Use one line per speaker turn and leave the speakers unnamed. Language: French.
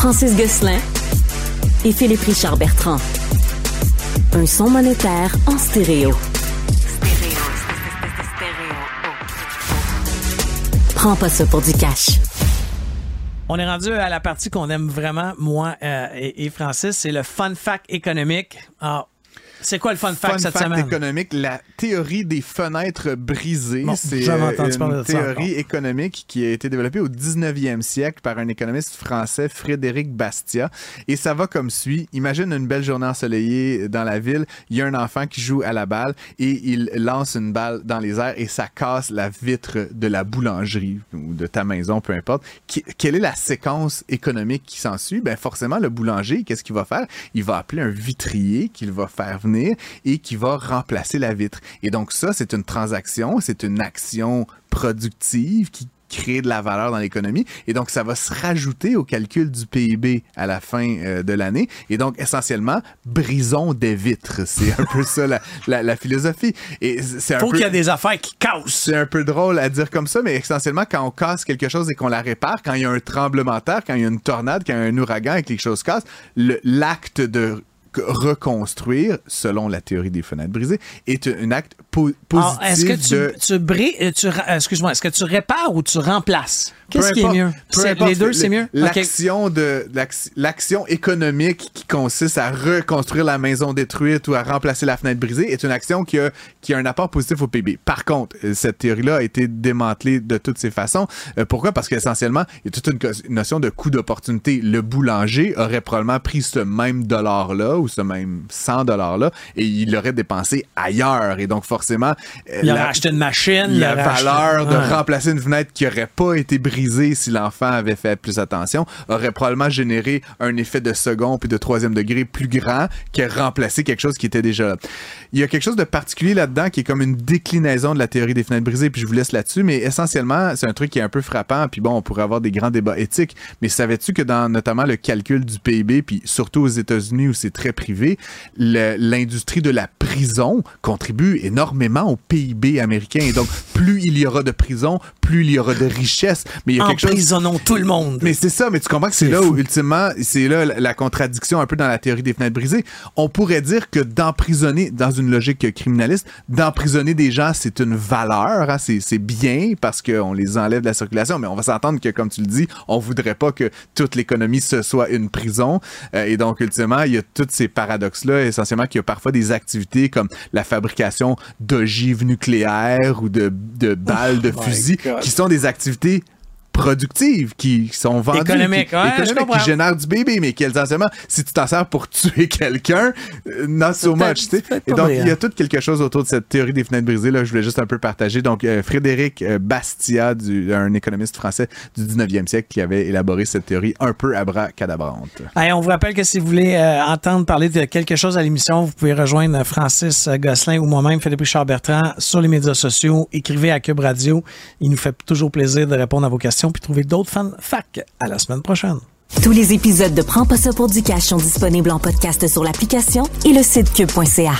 Francis Gosselin et Philippe Richard Bertrand. Un son monétaire en stéréo. Prends pas ça pour du cash.
On est rendu à la partie qu'on aime vraiment, moi euh, et, Francis, c'est le fun fact économique. Alors, c'est quoi le fun fact
Fun
cette
fact
semaine?
économique, la théorie des fenêtres brisées.
Bon,
c'est euh, une
ça
théorie économique qui a été développée au 19e siècle par un économiste français, Frédéric Bastiat. Et ça va comme suit. Imagine une belle journée ensoleillée dans la ville. Il y a un enfant qui joue à la balle et il lance une balle dans les airs et ça casse la vitre de la boulangerie ou de ta maison, peu importe. Quelle est la séquence économique qui s'ensuit? Ben forcément, le boulanger, qu'est-ce qu'il va faire? Il va appeler un vitrier qu'il va faire venir et qui va remplacer la vitre. Et donc ça, c'est une transaction, c'est une action productive qui crée de la valeur dans l'économie et donc ça va se rajouter au calcul du PIB à la fin euh, de l'année et donc essentiellement brisons des vitres c'est un peu ça la, la, la philosophie et c'est
Faut
peu
qu'il y ait des affaires qui cassent.
c'est un peu drôle à dire comme ça, mais essentiellement, quand on casse quelque chose et qu'on la répare, quand il y a un tremblement de terre, quand il y a une tornade, quand il y a un ouragan et que quelque chose casse, l'acte de reconstruire, selon la théorie des fenêtres brisées, est un acte po- positif
est-ce que tu,
de...
tu bris, euh, tu, ra- excuse-moi, est-ce que tu répares ou tu remplaces? Qu'est-ce qui est mieux? les deux, c'est mieux?
L'action de l'ac- l'action économique qui consiste à reconstruire la maison détruite ou à remplacer la fenêtre brisée est une action qui a, qui a un apport positif au PIB. Par contre, euh, cette théorie-là a été démantelée de toutes ces façons. Euh, pourquoi? Parce qu'essentiellement, il y a toute une notion de coût d'opportunité. Le boulanger aurait probablement pris ce même dollar-là ou ce même 100 dollars-là et il l'aurait dépensé ailleurs. Et donc, forcément, euh,
Il aurait acheté une machine.
la
acheté-
valeur de
Ouais.
remplacer une fenêtre qui aurait pas été brisée si l'enfant avait fait plus attention aurait probablement généré un effet de second puis de troisième degré plus grand que remplacer quelque chose qui était déjà là. Il y a quelque chose de particulier là-dedans qui est comme une déclinaison de la théorie des fenêtres brisées puis je vous laisse là-dessus mais essentiellement c'est un truc qui est un peu frappant puis bon on pourrait avoir des grands débats éthiques mais savais-tu que dans notamment le calcul du PIB puis surtout aux États-Unis où c'est très privé le- l'industrie de la prison contribue énormément au PIB américain. Et donc plus il y aura de prisons plus il y aura de richesse mais il y a quelque chose
Emprisonnons tout le monde.
mais c'est ça, mais tu comprends que c'est là
fou.
où, ultimement, c'est là la, contradiction un peu dans la théorie des fenêtres brisées. On pourrait dire que d'emprisonner, dans une logique criminaliste, d'emprisonner des gens, c'est une valeur, hein, c'est c'est bien parce qu'on les enlève de la circulation, mais on va s'entendre que, comme tu le dis, on voudrait pas que toute l'économie ce soit une prison. Euh, et donc, ultimement, il y a tous ces paradoxes-là, essentiellement qu'il y a parfois des activités comme la fabrication d'ogives nucléaires ou de, de balles de
Oh my
fusils. Qui sont des activités productives qui sont vendues
Économiques,
qui,
ouais,
économiques, qui génèrent du bébé mais qui essentiellement si tu t'en sers pour tuer quelqu'un euh, not so much tu sais.
peut-être
et donc il y a tout quelque chose autour de cette théorie des fenêtres brisées là je voulais juste un peu partager donc euh, Frédéric euh, Bastiat du, un économiste français du 19e siècle qui avait élaboré cette théorie un peu abracadabrante
Hey, on vous rappelle que si vous voulez euh, entendre parler de quelque chose à l'émission, vous pouvez rejoindre Francis Gosselin ou moi-même, Philippe Richard Bertrand, sur les médias sociaux. Écrivez à Cube Radio. Il nous fait toujours plaisir de répondre à vos questions puis trouver d'autres fans fac. À la semaine prochaine.
Tous les épisodes de Prends pas ça pour du cash sont disponibles en podcast sur l'application et le site cube.ca.